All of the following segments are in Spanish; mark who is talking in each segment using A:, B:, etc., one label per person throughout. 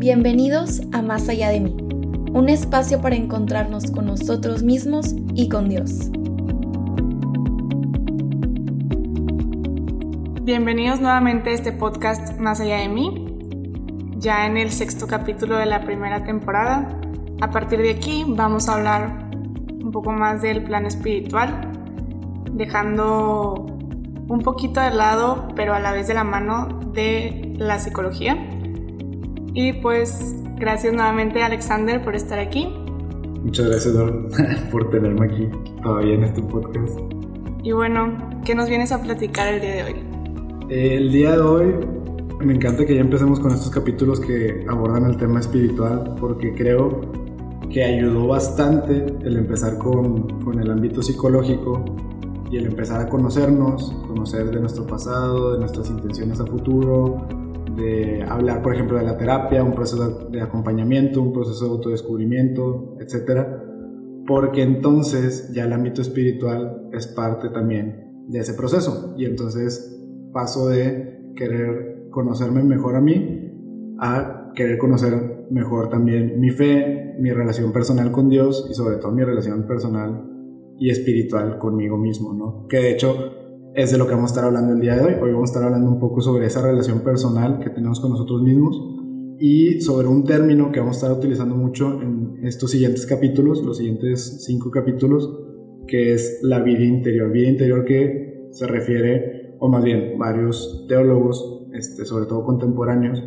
A: Bienvenidos a Más allá de mí, un espacio para encontrarnos con nosotros mismos y con Dios.
B: Bienvenidos nuevamente a este podcast Más allá de mí, ya en el sexto capítulo de la primera temporada. A partir de aquí vamos a hablar un poco más del plano espiritual, dejando un poquito de lado, pero a la vez de la mano de la psicología. Y pues gracias nuevamente Alexander por estar aquí.
C: Muchas gracias Dor, por tenerme aquí todavía en este podcast.
B: Y bueno, ¿qué nos vienes a platicar el día de hoy?
C: El día de hoy me encanta que ya empecemos con estos capítulos que abordan el tema espiritual porque creo que ayudó bastante el empezar con, con el ámbito psicológico y el empezar a conocernos, conocer de nuestro pasado, de nuestras intenciones a futuro, de hablar, por ejemplo, de la terapia, un proceso de acompañamiento, un proceso de autodescubrimiento, etc. Porque entonces ya el ámbito espiritual es parte también de ese proceso. Y entonces paso de querer conocerme mejor a mí a querer conocer mejor también mi fe, mi relación personal con Dios y sobre todo mi relación personal y espiritual conmigo mismo, ¿no? Que de hecho es de lo que vamos a estar hablando el día de hoy. Hoy vamos a estar hablando un poco sobre esa relación personal que tenemos con nosotros mismos y sobre un término que vamos a estar utilizando mucho en estos siguientes capítulos, los siguientes cinco capítulos, que es la vida interior. Vida interior que se refiere, o más bien varios teólogos, este, sobre todo contemporáneos,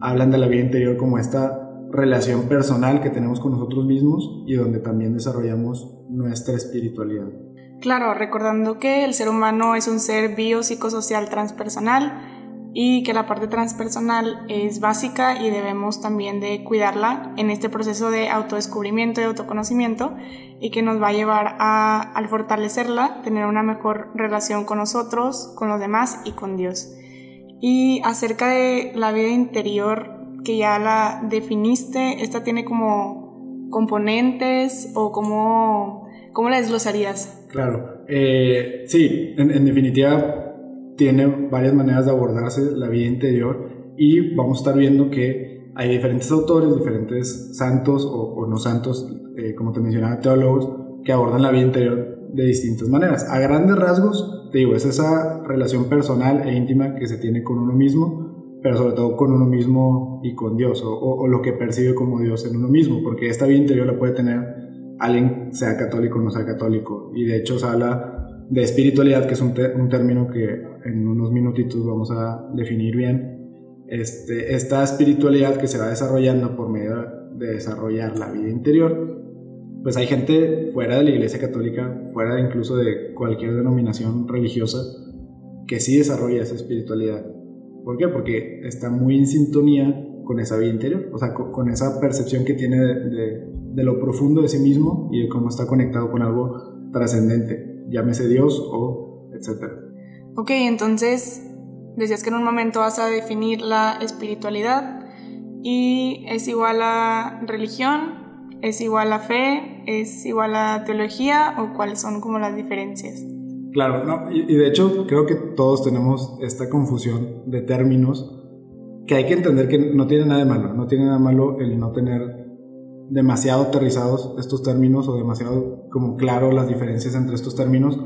C: hablan de la vida interior como esta relación personal que tenemos con nosotros mismos y donde también desarrollamos nuestra espiritualidad.
B: Claro, recordando que el ser humano es un ser biopsicosocial transpersonal y que la parte transpersonal es básica y debemos también de cuidarla en este proceso de autodescubrimiento y autoconocimiento y que nos va a llevar a, al fortalecerla, tener una mejor relación con nosotros, con los demás y con Dios. Y acerca de la vida interior, que ya la definiste, esta tiene como componentes o cómo, cómo la desglosarías?
C: Claro, eh, sí, en, definitiva tiene varias maneras de abordarse la vida interior y vamos a estar viendo que hay diferentes autores, diferentes santos o, no santos, eh, como te mencionaba, teólogos, que abordan la vida interior de distintas maneras. A grandes rasgos, te digo, es esa relación personal e íntima que se tiene con uno mismo, pero sobre todo con uno mismo y con Dios, o, lo que percibe como Dios en uno mismo, porque esta vida interior la puede tener alguien, sea católico o no sea católico, y de hecho se habla de espiritualidad, que es un, un término que en unos minutitos vamos a definir bien. Este, esta espiritualidad que se va desarrollando por medio de desarrollar la vida interior, pues hay gente fuera de la Iglesia Católica, fuera incluso de cualquier denominación religiosa, que sí desarrolla esa espiritualidad ¿Por qué? Porque está muy en sintonía con esa vida interior, o sea, con, esa percepción que tiene de, lo profundo de sí mismo y de cómo está conectado con algo trascendente, llámese Dios o etcétera.
B: Ok, entonces decías que en un momento vas a definir la espiritualidad y es igual a religión, es igual a fe, es igual a teología o cuáles son como las diferencias.
C: Claro, no, y, de hecho creo que todos tenemos esta confusión de términos que hay que entender que no tiene nada de malo, no tiene nada de malo el no tener demasiado aterrizados estos términos o demasiado como claro las diferencias entre estos términos,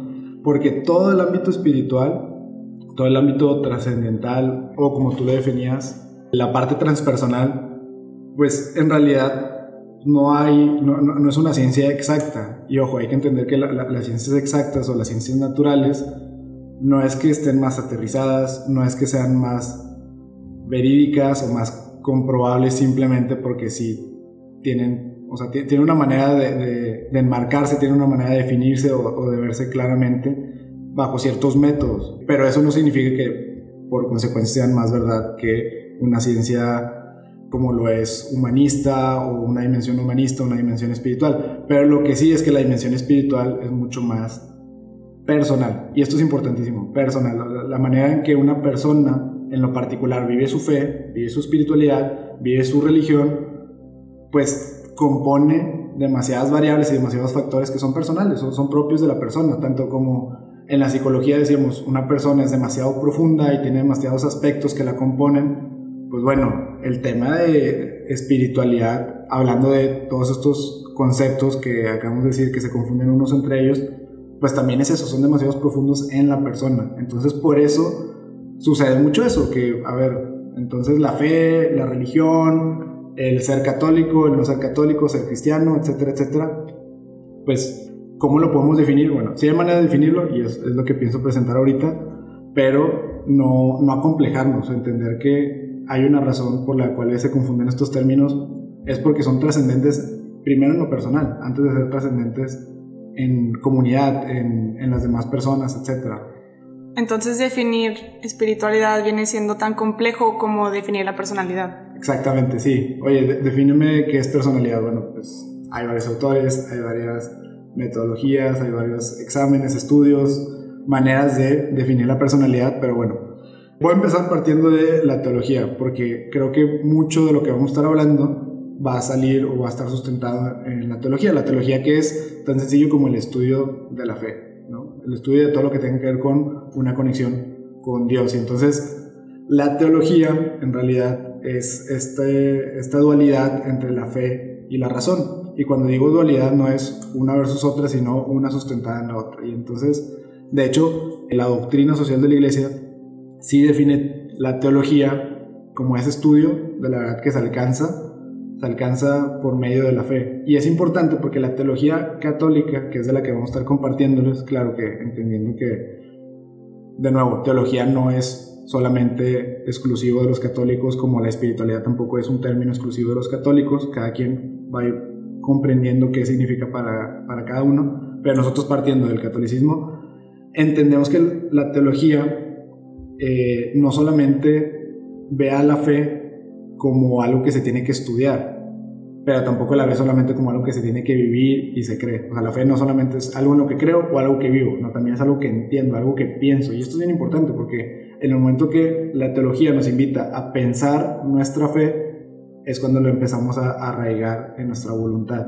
C: porque todo el ámbito espiritual, todo el ámbito trascendental o como tú lo definías, la parte transpersonal, pues en realidad no hay, no, no, es una ciencia exacta. Y ojo, hay que entender que las ciencias exactas o las ciencias naturales no es que estén más aterrizadas, no es que sean más verídicas o más comprobables simplemente porque sí tienen, o sea, tienen una manera de, enmarcarse, tienen una manera de definirse o, o de verse claramente bajo ciertos métodos. Pero eso no significa que por consecuencia sean más verdad que una ciencia como lo es humanista o una dimensión humanista, una dimensión espiritual. Pero lo que sí es que la dimensión espiritual es mucho más personal. Y esto es importantísimo, personal. La manera en que una persona en lo particular vive su fe, vive su espiritualidad, vive su religión, pues compone demasiadas variables y demasiados factores que son personales, son, son propios de la persona, tanto como en la psicología decimos, una persona es demasiado profunda y tiene demasiados aspectos que la componen, pues bueno, el tema de espiritualidad, hablando de todos estos conceptos que acabamos de decir que se confunden unos entre ellos, pues también es eso, son demasiados profundos en la persona. Entonces por eso sucede mucho eso, que, a ver, entonces la fe, la religión, el ser católico, el no ser católico, ser cristiano, etcétera, etcétera, pues, ¿cómo lo podemos definir? Bueno, sí hay manera de definirlo y es, lo que pienso presentar ahorita, pero no, no acomplejarnos, entender que hay una razón por la cual se confunden estos términos, es porque son trascendentes primero en lo personal, antes de ser trascendentes en comunidad, en, en las demás personas, etcétera.
B: Entonces definir espiritualidad viene siendo tan complejo como definir la personalidad.
C: Exactamente, sí. Oye, defíneme qué es personalidad. Bueno, pues hay varios autores, hay varias metodologías, hay varios exámenes, estudios, maneras de definir la personalidad, pero bueno, voy a empezar partiendo de la teología, porque creo que mucho de lo que vamos a estar hablando va a salir o va a estar sustentado en la teología. La teología que es tan sencillo como el estudio de la fe el estudio de todo lo que tenga que ver con una conexión con Dios. Y entonces la teología en realidad es este, esta dualidad entre la fe y la razón. Y cuando digo dualidad no es una versus otra, sino una sustentada en la otra. Y entonces, de hecho, la doctrina social de la iglesia sí define la teología como ese estudio de la verdad que se alcanza se alcanza por medio de la fe. Y es importante porque la teología católica, que es de la que vamos a estar compartiéndoles, claro que entendiendo que, de nuevo, teología no es solamente exclusivo de los católicos, como la espiritualidad tampoco es un término exclusivo de los católicos, cada quien va comprendiendo qué significa para, para cada uno, pero nosotros partiendo del catolicismo, entendemos que la teología eh, no solamente ve a la fe como algo que se tiene que estudiar, pero tampoco la ve solamente como algo que se tiene que vivir y se cree. O sea, la fe no solamente es algo en lo que creo o algo que vivo, no, también es algo que entiendo, algo que pienso. Y esto es bien importante porque en el momento que la teología nos invita a pensar nuestra fe, es cuando lo empezamos a arraigar en nuestra voluntad.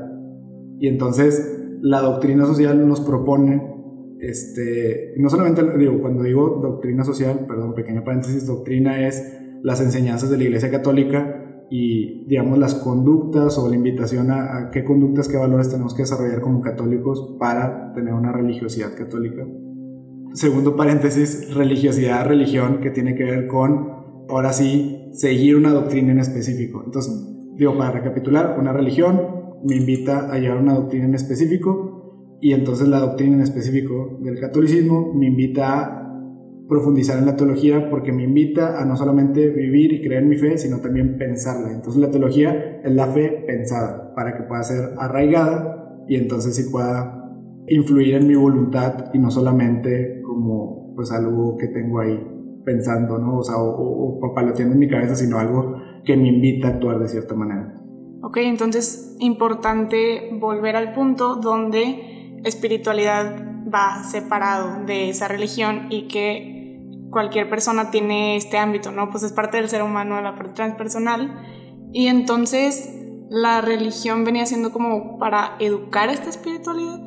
C: Y entonces la doctrina social nos propone, este, no solamente digo, cuando digo doctrina social, perdón, pequeña paréntesis, doctrina es las enseñanzas de la Iglesia Católica y, digamos, las conductas o la invitación a, qué conductas, qué valores tenemos que desarrollar como católicos para tener una religiosidad católica. Segundo paréntesis, religiosidad, religión, que tiene que ver con, ahora sí, seguir una doctrina en específico. Entonces, digo, para recapitular, una religión me invita a llevar una doctrina en específico y entonces la doctrina en específico del catolicismo me invita a profundizar en la teología porque me invita a no solamente vivir y creer mi fe, sino también pensarla. Entonces la teología es la fe pensada para que pueda ser arraigada y entonces sí pueda influir en mi voluntad y no solamente como pues algo que tengo ahí pensando, ¿no? O sea, o, papaloteando en mi cabeza, sino algo que me invita a actuar de cierta manera.
B: Ok, entonces importante volver al punto donde espiritualidad va separado de esa religión y que cualquier persona tiene este ámbito, ¿no? Pues es parte del ser humano, la parte transpersonal. Y entonces la religión venía siendo como para educar esta espiritualidad.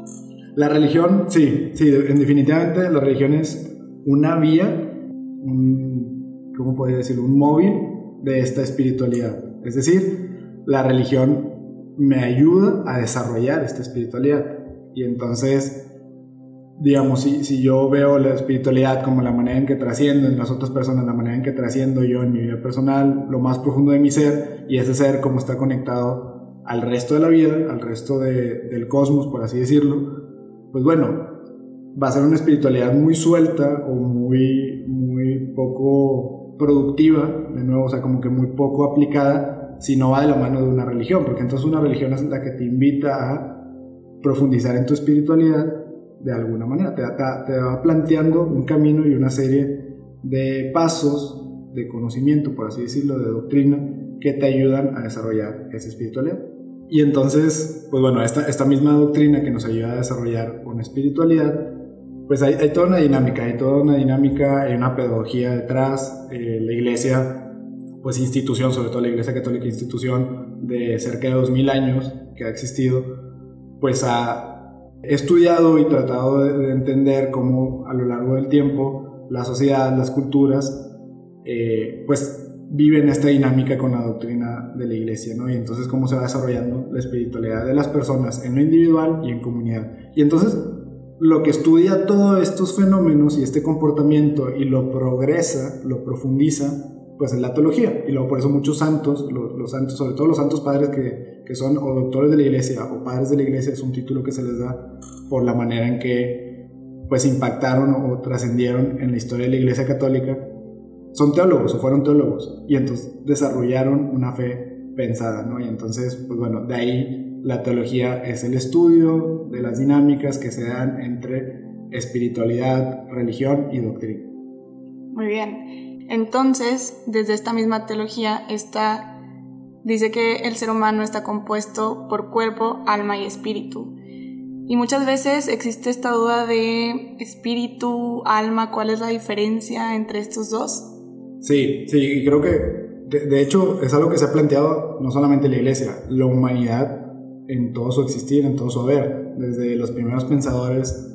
C: La religión, sí, sí, definitivamente la religión es una vía, un, ¿cómo podría decirlo? Un móvil de esta espiritualidad. Es decir, la religión me ayuda a desarrollar esta espiritualidad. Y entonces digamos, si, si yo veo la espiritualidad como la manera en que trasciendo en las otras personas, la manera en que trasciendo yo en mi vida personal, lo más profundo de mi ser, y ese ser como está conectado al resto de la vida, al resto de, del cosmos, por así decirlo, pues bueno, va a ser una espiritualidad muy suelta o muy, muy poco productiva, de nuevo, o sea, como que muy poco aplicada, si no va de la mano de una religión, porque entonces una religión es la que te invita a profundizar en tu espiritualidad de alguna manera, te, va planteando un camino y una serie de pasos de conocimiento, por así decirlo, de doctrina, que te ayudan a desarrollar esa espiritualidad. Y entonces, pues bueno, esta, esta misma doctrina que nos ayuda a desarrollar una espiritualidad, pues hay, hay toda una dinámica, hay toda una dinámica, hay una pedagogía detrás, eh, la iglesia, pues institución, sobre todo la iglesia católica, institución de cerca de 2000 años que ha existido, pues ha He estudiado y tratado de, entender cómo a lo largo del tiempo la sociedad, las culturas eh, pues viven esta dinámica con la doctrina de la iglesia, ¿no? Y entonces cómo se va desarrollando la espiritualidad de las personas en lo individual y en comunidad. Y entonces lo que estudia todos estos fenómenos y este comportamiento y lo progresa, lo profundiza, pues es la teología. Y luego por eso muchos santos, los, santos, sobre todo los santos padres que, que, son o doctores de la iglesia o padres de la iglesia, es un título que se les da por la manera en que pues impactaron o trascendieron en la historia de la iglesia católica son teólogos o fueron teólogos y entonces desarrollaron una fe pensada, ¿no? Y entonces, pues bueno, de ahí la teología es el estudio de las dinámicas que se dan entre espiritualidad, religión y doctrina.
B: Muy bien. Entonces, desde esta misma teología está dice que el ser humano está compuesto por cuerpo, alma y espíritu. Y muchas veces existe esta duda de espíritu, alma, ¿cuál es la diferencia entre estos dos?
C: Sí, sí, y creo que de, hecho es algo que se ha planteado no solamente la iglesia, la humanidad en todo su existir, en todo su haber, desde los primeros pensadores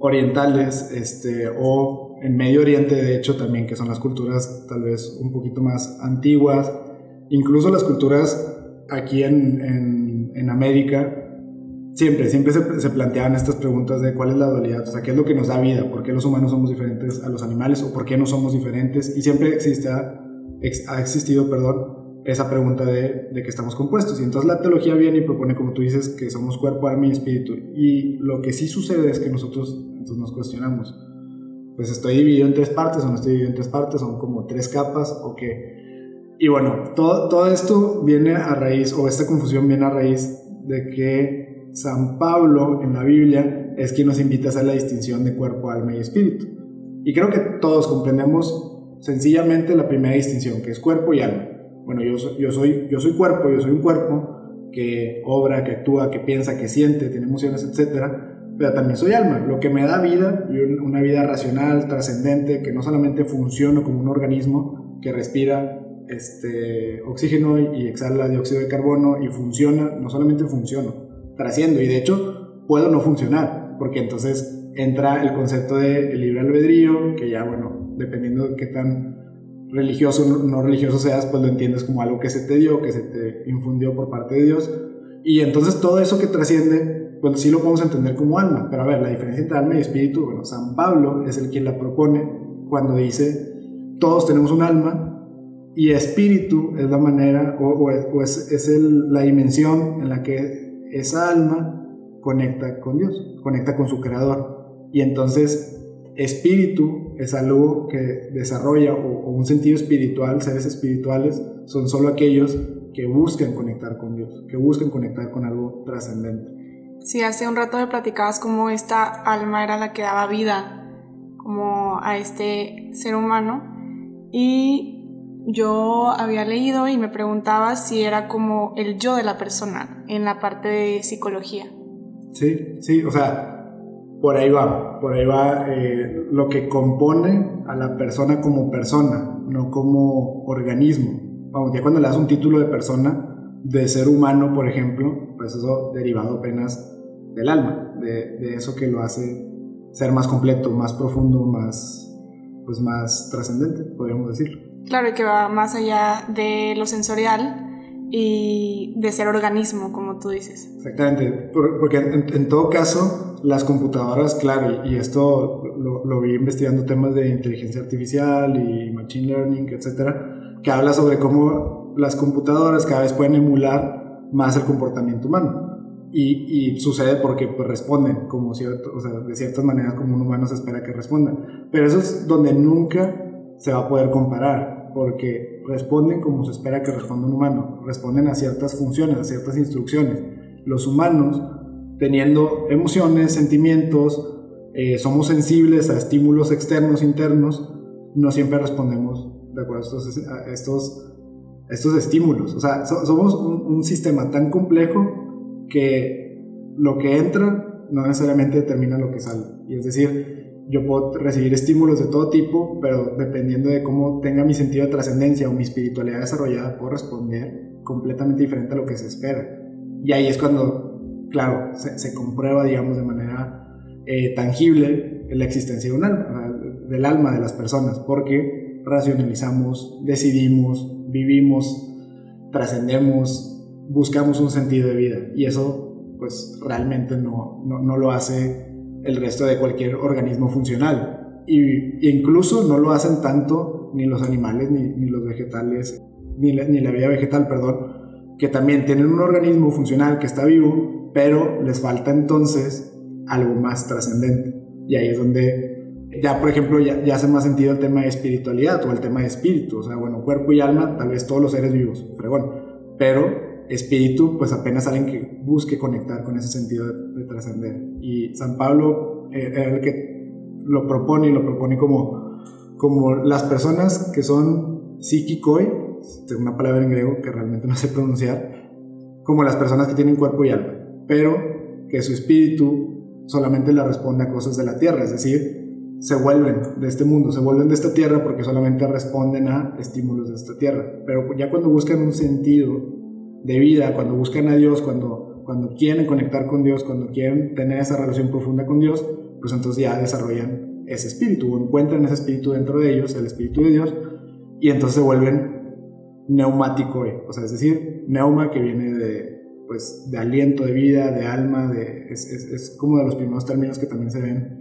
C: orientales este, o en Medio Oriente, de hecho, también, que son las culturas tal vez un poquito más antiguas, incluso las culturas aquí en, en, en América, Siempre, siempre se, se, planteaban estas preguntas de cuál es la dualidad, o sea, qué es lo que nos da vida, por qué los humanos somos diferentes a los animales o por qué no somos diferentes. Y siempre existe, ha existido, perdón, esa pregunta de, de qué estamos compuestos. Y entonces la teología viene y propone, como tú dices, que somos cuerpo, alma y espíritu. Y lo que sí sucede es que nosotros entonces nos cuestionamos, pues estoy dividido en tres partes o no estoy dividido en tres partes, son como tres capas o qué. Y bueno, todo, todo esto viene a raíz, o esta confusión viene a raíz de que San Pablo en la Biblia es quien nos invita a hacer la distinción de cuerpo, alma y espíritu. Y creo que todos comprendemos sencillamente la primera distinción, que es cuerpo y alma. Bueno, yo yo soy, yo soy cuerpo, yo soy un cuerpo que obra, que actúa, que piensa, que siente, tiene emociones, etc. Pero también soy alma, lo que me da vida, y una vida racional, trascendente, que no solamente funciona como un organismo que respira este, oxígeno y exhala dióxido de carbono y funciona, no solamente funciona, trasciendo y de hecho puedo no funcionar, porque entonces entra el concepto de libre albedrío, que ya bueno, dependiendo de qué tan religioso o no religioso seas, pues lo entiendes como algo que se te dio, que se te infundió por parte de Dios. Y entonces todo eso que trasciende, pues sí lo podemos entender como alma. Pero a ver, la diferencia entre alma y espíritu, bueno, San Pablo es el quien la propone cuando dice, todos tenemos un alma y espíritu es la manera o, es, es el, la dimensión en la que esa alma conecta con Dios, conecta con su creador. Y entonces espíritu es algo que desarrolla o, un sentido espiritual, seres espirituales, son solo aquellos que buscan conectar con Dios, que buscan conectar con algo trascendente.
B: Sí, hace un rato me platicabas cómo esta alma era la que daba vida como a este ser humano y yo había leído y me preguntaba si era como el yo de la persona en la parte de psicología.
C: Sí, sí, o sea, por ahí va, por ahí va eh, lo que compone a la persona como persona, no como organismo. Vamos, ya cuando le das un título de persona, de ser humano, por ejemplo, pues eso derivado apenas del alma, de, de eso que lo hace ser más completo, más profundo, más, pues más trascendente, podríamos decirlo.
B: Claro, y que va más allá de lo sensorial y de ser organismo, como tú dices.
C: Exactamente, porque en, todo caso, las computadoras, claro, y esto lo, vi investigando temas de inteligencia artificial y machine learning, etcétera, que habla sobre cómo las computadoras cada vez pueden emular más el comportamiento humano. Y, sucede porque pues, responden como de ciertas maneras como un humano se espera que respondan. Pero eso es donde nunca se va a poder comparar, porque responden como se espera que responda un humano, responden a ciertas funciones, a ciertas instrucciones. Los humanos, teniendo emociones, sentimientos, eh, somos sensibles a estímulos externos, internos, no siempre respondemos de acuerdo a estos, estos, estímulos. O sea, somos un, un sistema tan complejo que lo que entra no necesariamente determina lo que sale. Y es decir, yo puedo recibir estímulos de todo tipo, pero dependiendo de cómo tenga mi sentido de trascendencia o mi espiritualidad desarrollada, puedo responder completamente diferente a lo que se espera. Y ahí es cuando, claro, se, comprueba, digamos, de manera eh, tangible la existencia de un alma, del alma de las personas, porque racionalizamos, decidimos, vivimos, trascendemos, buscamos un sentido de vida. Y eso, pues, realmente no, no, lo hace el resto de cualquier organismo funcional. Y incluso no lo hacen tanto ni los animales, ni, ni los vegetales, ni la, ni la vida vegetal, perdón, que también tienen un organismo funcional que está vivo, pero les falta entonces algo más trascendente. Y ahí es donde ya, por ejemplo, ya, ya, hace más sentido el tema de espiritualidad o el tema de espíritu. O sea, bueno, cuerpo y alma, tal vez todos los seres vivos, fregón. Pero espíritu, pues apenas alguien que busque conectar con ese sentido de, trascender. Y San Pablo eh, era el que lo propone y lo propone como, como las personas que son psíquicoi, una palabra en griego que realmente no sé pronunciar, como las personas que tienen cuerpo y alma, pero que su espíritu solamente le responde a cosas de la tierra, es decir, se vuelven de este mundo, se vuelven de esta tierra porque solamente responden a estímulos de esta tierra. Pero ya cuando buscan un sentido de vida, cuando buscan a Dios, cuando, cuando quieren conectar con Dios, cuando quieren tener esa relación profunda con Dios, pues entonces ya desarrollan ese espíritu o encuentran ese espíritu dentro de ellos, el espíritu de Dios, y entonces se vuelven neumático, o sea, es decir, neuma que viene de, pues, de aliento, de vida, de alma, de, es, es, es como de los primeros términos que también se ven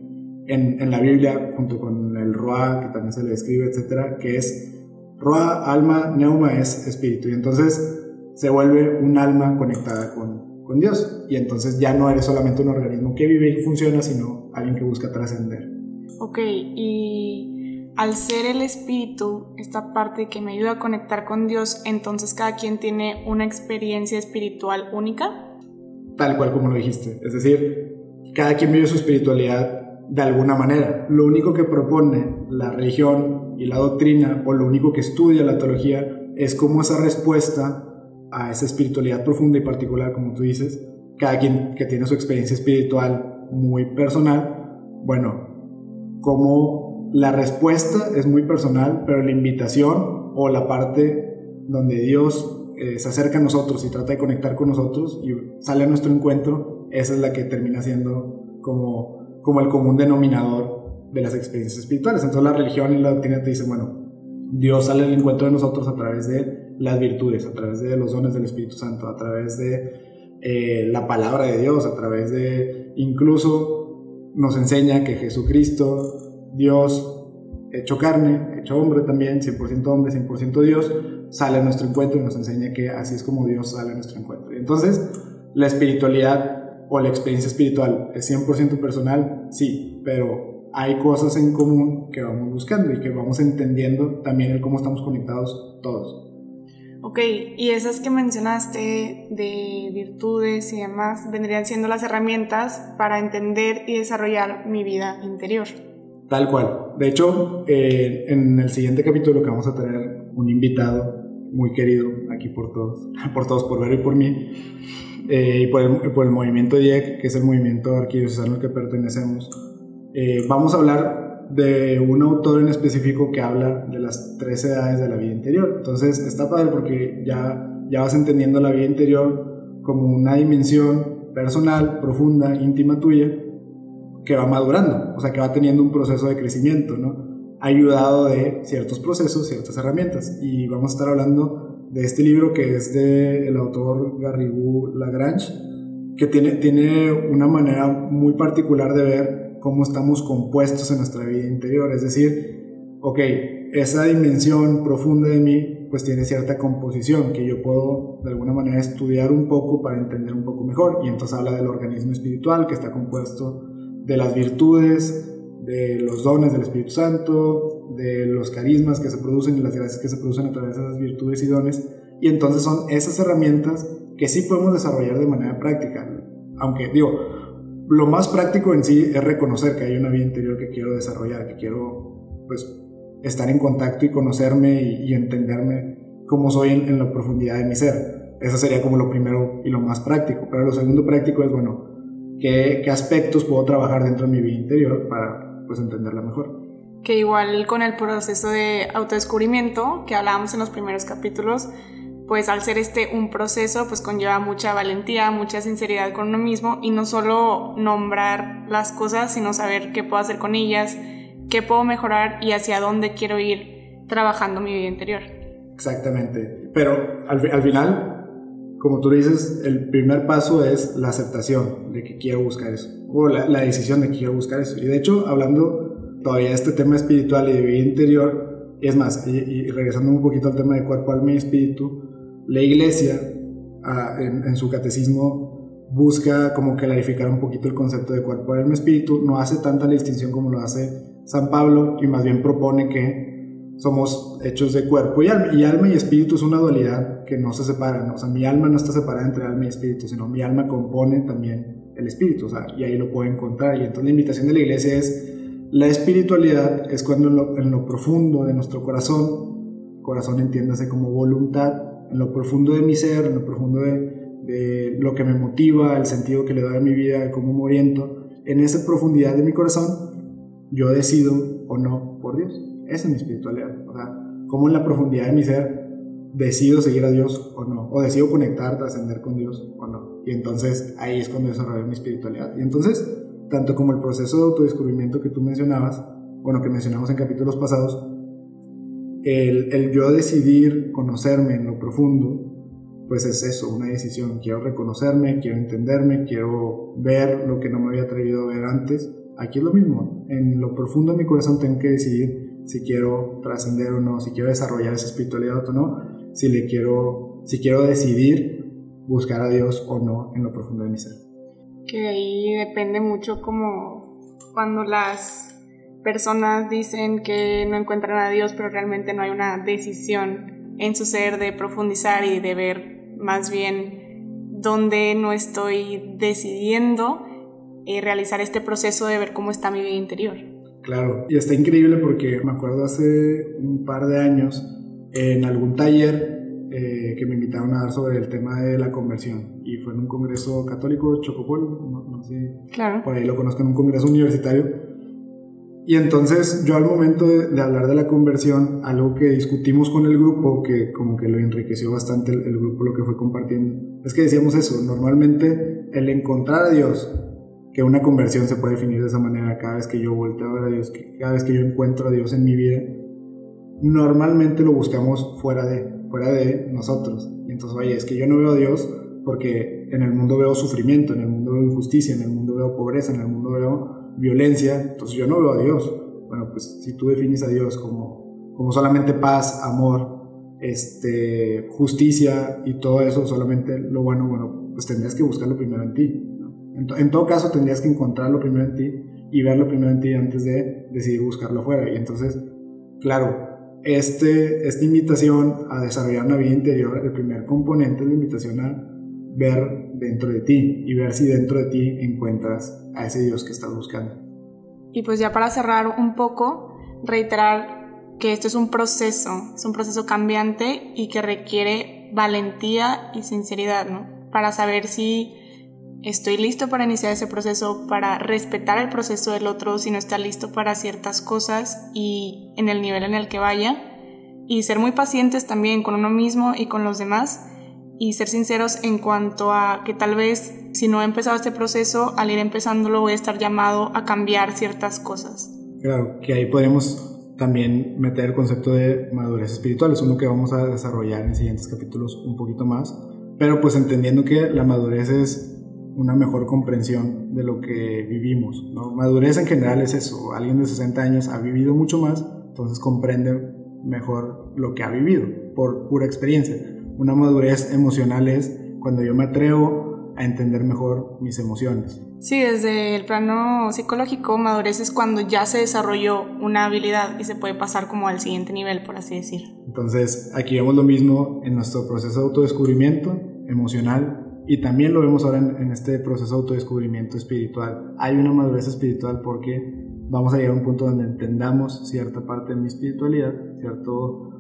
C: en, la Biblia, junto con el Roa, que también se le describe, etcétera, que es Roa, alma, Neuma es espíritu. Y entonces se vuelve un alma conectada con, con Dios. Y entonces ya no eres solamente un organismo que vive y funciona, sino alguien que busca trascender.
B: Ok, y al ser el espíritu, esta parte que me ayuda a conectar con Dios, entonces cada quien tiene una experiencia espiritual única.
C: Tal cual como lo dijiste. Es decir, cada quien vive su espiritualidad de alguna manera. Lo único que propone la religión y la doctrina, o lo único que estudia la teología, es cómo esa respuesta a esa espiritualidad profunda y particular, como tú dices, cada quien que tiene su experiencia espiritual muy personal, bueno, como la respuesta es muy personal, pero la invitación o la parte donde Dios eh, se acerca a nosotros y trata de conectar con nosotros y sale a nuestro encuentro, esa es la que termina siendo como como el común denominador de las experiencias espirituales. Entonces la religión y la doctrina te dicen, bueno, Dios sale al encuentro de nosotros a través de las virtudes, a través de los dones del Espíritu Santo, a través de eh, la palabra de Dios, a través de incluso nos enseña que Jesucristo, Dios hecho carne, hecho hombre también, 100% hombre, 100% Dios, sale a nuestro encuentro y nos enseña que así es como Dios sale a nuestro encuentro. Y entonces la espiritualidad o la experiencia espiritual es 100% personal, sí, pero hay cosas en común que vamos buscando y que vamos entendiendo también el cómo estamos conectados todos.
B: Ok, y esas que mencionaste de virtudes y demás vendrían siendo las herramientas para entender y desarrollar mi vida interior.
C: Tal cual. De hecho, eh, en el siguiente capítulo que vamos a tener un invitado muy querido aquí por todos, por todos, por ver y por mí, eh, y por el, por el, movimiento DIEC, que es el movimiento arquidiocesano al que pertenecemos, eh, vamos a hablar de un autor en específico que habla de las tres edades de la vida interior. Entonces está padre porque ya, ya vas entendiendo la vida interior como una dimensión personal, profunda, íntima tuya, que va madurando, o sea, que va teniendo un proceso de crecimiento, ¿no? Ayudado de ciertos procesos, ciertas herramientas. Y vamos a estar hablando de este libro que es del el autor Garrigou Lagrange, que tiene, tiene una manera muy particular de ver cómo estamos compuestos en nuestra vida interior. Es decir, ok, esa dimensión profunda de mí pues tiene cierta composición que yo puedo de alguna manera estudiar un poco para entender un poco mejor. Y entonces habla del organismo espiritual que está compuesto de las virtudes, de los dones del Espíritu Santo, de los carismas que se producen y las gracias que se producen a través de esas virtudes y dones. Y entonces son esas herramientas que sí podemos desarrollar de manera práctica. Aunque digo, lo más práctico en sí es reconocer que hay una vida interior que quiero desarrollar, que quiero pues estar en contacto y conocerme y, entenderme como soy en, la profundidad de mi ser. Eso sería como lo primero y lo más práctico. Pero lo segundo práctico es, bueno, ¿qué, qué aspectos puedo trabajar dentro de mi vida interior para pues entenderla mejor.
B: Que igual con el proceso de autodescubrimiento que hablábamos en los primeros capítulos, pues al ser este un proceso, pues conlleva mucha valentía, mucha sinceridad con uno mismo y no solo nombrar las cosas, sino saber qué puedo hacer con ellas, qué puedo mejorar y hacia dónde quiero ir trabajando mi vida interior.
C: Exactamente. Pero al, al final, como tú dices, el primer paso es la aceptación de que quiero buscar eso, o la, la decisión de que quiero buscar eso. Y de hecho, hablando todavía este tema espiritual y de vida interior, es más, y, regresando un poquito al tema de cuerpo, alma y espíritu, la iglesia ah, en, en, su catecismo busca como clarificar un poquito el concepto de cuerpo, alma y espíritu, no hace tanta la distinción como lo hace San Pablo y más bien propone que somos hechos de cuerpo y alma, y alma y espíritu es una dualidad que no se separan, o sea, mi alma no está separada entre alma y espíritu, sino mi alma compone también el espíritu, o sea, y ahí lo puedo encontrar, y entonces la invitación de la iglesia es, la espiritualidad es cuando en lo, profundo de nuestro corazón, corazón entiéndase como voluntad, en lo profundo de mi ser, en lo profundo de, de lo que me motiva, el sentido que le doy a mi vida, cómo me oriento, en esa profundidad de mi corazón, yo decido o no por Dios. Esa es mi espiritualidad. O sea, cómo en la profundidad de mi ser decido seguir a Dios o no. O decido conectar, trascender con Dios o no. Y entonces ahí es cuando desarrollo mi espiritualidad. Y entonces, tanto como el proceso de autodescubrimiento que tú mencionabas, bueno, que mencionamos en capítulos pasados, el, el yo decidir conocerme en lo profundo, pues es eso, una decisión. Quiero reconocerme, quiero entenderme, quiero ver lo que no me había atrevido a ver antes. Aquí es lo mismo. En lo profundo de mi corazón tengo que decidir si quiero trascender o no, si quiero desarrollar esa espiritualidad o no, si le quiero, si quiero decidir buscar a Dios o no en lo profundo de mi ser.
B: Que ahí depende mucho como cuando las personas dicen que no encuentran a Dios, pero realmente no hay una decisión en su ser de profundizar y de ver más bien dónde no estoy decidiendo eh, realizar este proceso de ver cómo está mi vida interior.
C: Claro, y está increíble porque me acuerdo hace un par de años en algún taller eh, que me invitaron a dar sobre el tema de la conversión y fue en un congreso católico Chocopol, no, sé, claro. por ahí lo conozco en un congreso universitario. Y entonces yo al momento de, hablar de la conversión, algo que discutimos con el grupo, que como que lo enriqueció bastante el, el grupo, lo que fue compartiendo, es que decíamos eso, normalmente el encontrar a Dios que una conversión se puede definir de esa manera cada vez que yo volteo a ver a Dios, cada vez que yo encuentro a Dios en mi vida, normalmente lo buscamos fuera de, fuera de nosotros. Y entonces, oye, es que yo no veo a Dios porque en el mundo veo sufrimiento, en el mundo veo injusticia, en el mundo veo pobreza, en el mundo veo violencia, entonces yo no veo a Dios. Bueno, pues si tú defines a Dios como, como solamente paz, amor, este, justicia y todo eso, solamente lo bueno, bueno, pues tendrías que buscarlo primero en ti. En, todo caso, tendrías que encontrarlo primero en ti y verlo primero en ti antes de decidir buscarlo afuera. Y entonces, claro, este, esta invitación a desarrollar una vida interior, el primer componente es la invitación a ver dentro de ti y ver si dentro de ti encuentras a ese Dios que estás buscando.
B: Y pues ya para cerrar un poco, reiterar que esto es un proceso, es un proceso cambiante y que requiere valentía y sinceridad, ¿no? Para saber si estoy listo para iniciar ese proceso, para respetar el proceso del otro si no está listo para ciertas cosas y en el nivel en el que vaya. Y ser muy pacientes también con uno mismo y con los demás y ser sinceros en cuanto a que tal vez si no he empezado este proceso, al ir empezándolo voy a estar llamado a cambiar ciertas cosas.
C: Claro, que ahí podemos también meter el concepto de madurez espiritual, es uno que vamos a desarrollar en siguientes capítulos un poquito más, pero pues entendiendo que la madurez es una mejor comprensión de lo que vivimos. ¿no? Madurez en general es eso, alguien de 60 años ha vivido mucho más, entonces comprende mejor lo que ha vivido por pura experiencia. Una madurez emocional es cuando yo me atrevo a entender mejor mis emociones.
B: Sí, desde el plano psicológico, madurez es cuando ya se desarrolló una habilidad y se puede pasar como al siguiente nivel, por así decir.
C: Entonces, aquí vemos lo mismo en nuestro proceso de autodescubrimiento emocional y también lo vemos ahora en, este proceso de autodescubrimiento espiritual. Hay una madurez espiritual porque vamos a llegar a un punto donde entendamos cierta parte de mi espiritualidad, cierto,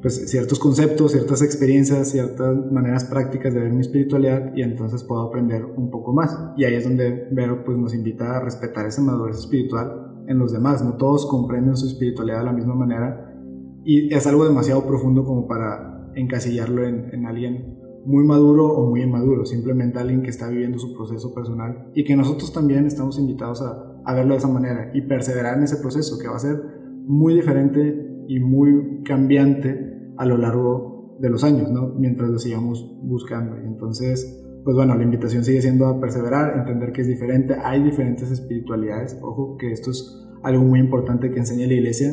C: pues, ciertos conceptos, ciertas experiencias, ciertas maneras prácticas de ver mi espiritualidad y entonces puedo aprender un poco más. Y ahí es donde Vero pues, nos invita a respetar esa madurez espiritual en los demás. No todos comprenden su espiritualidad de la misma manera y es algo demasiado profundo como para encasillarlo en, en alguien muy maduro o muy inmaduro, simplemente alguien que está viviendo su proceso personal y que nosotros también estamos invitados a, a, verlo de esa manera y perseverar en ese proceso que va a ser muy diferente y muy cambiante a lo largo de los años, ¿no? Mientras lo sigamos buscando. Entonces, pues bueno, la invitación sigue siendo a perseverar, entender que es diferente, hay diferentes espiritualidades, ojo que esto es algo muy importante que enseña la iglesia.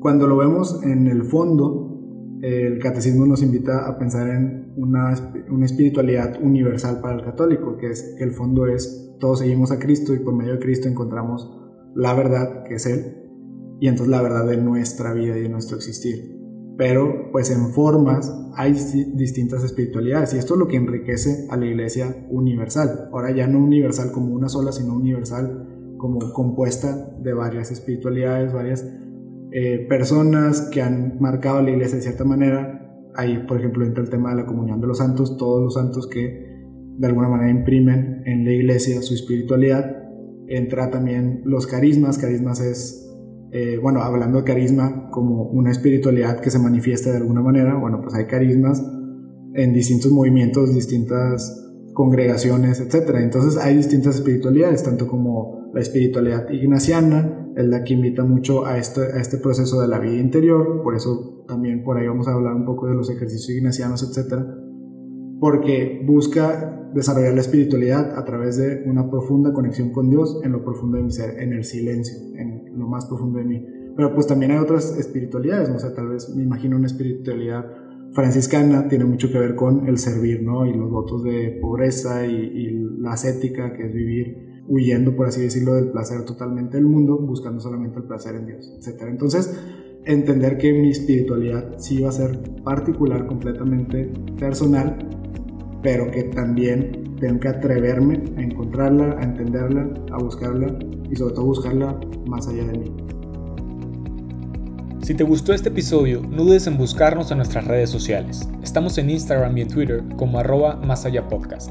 C: Cuando lo vemos en el fondo, el catecismo nos invita a pensar en una, una, espiritualidad universal para el católico, que es que el fondo es todos seguimos a Cristo y por medio de Cristo encontramos la verdad, que es Él, y entonces la verdad de nuestra vida y de nuestro existir. Pero pues en formas hay distintas espiritualidades y esto es lo que enriquece a la iglesia universal. Ahora ya no universal como una sola, sino universal como compuesta de varias espiritualidades, varias eh, personas que han marcado a la iglesia de cierta manera. Ahí, por ejemplo, entra el tema de la comunión de los santos, todos los santos que de alguna manera imprimen en la iglesia su espiritualidad. Entra también los carismas, carismas es, eh, bueno, hablando de carisma como una espiritualidad que se manifiesta de alguna manera, bueno, pues hay carismas en distintos movimientos, distintas congregaciones, etc. Entonces hay distintas espiritualidades, tanto como la espiritualidad ignaciana, es la que invita mucho a este, a este proceso de la vida interior, por eso también por ahí vamos a hablar un poco de los ejercicios ignacianos, etc. Porque busca desarrollar la espiritualidad a través de una profunda conexión con Dios en lo profundo de mi ser, en el silencio, en lo más profundo de mí. Pero pues también hay otras espiritualidades, ¿no? o sea, tal vez me imagino una espiritualidad franciscana tiene mucho que ver con el servir, ¿no? Y los votos de pobreza y, la ascética, que es vivir huyendo, por así decirlo, del placer totalmente del mundo, buscando solamente el placer en Dios, etc. Entonces, entender que mi espiritualidad sí va a ser particular, completamente personal, pero que también tengo que atreverme a encontrarla, a entenderla, a buscarla y sobre todo buscarla más allá de mí.
D: Si te gustó este episodio, no dudes en buscarnos en nuestras redes sociales. Estamos en Instagram y en Twitter como arroba más allá podcast.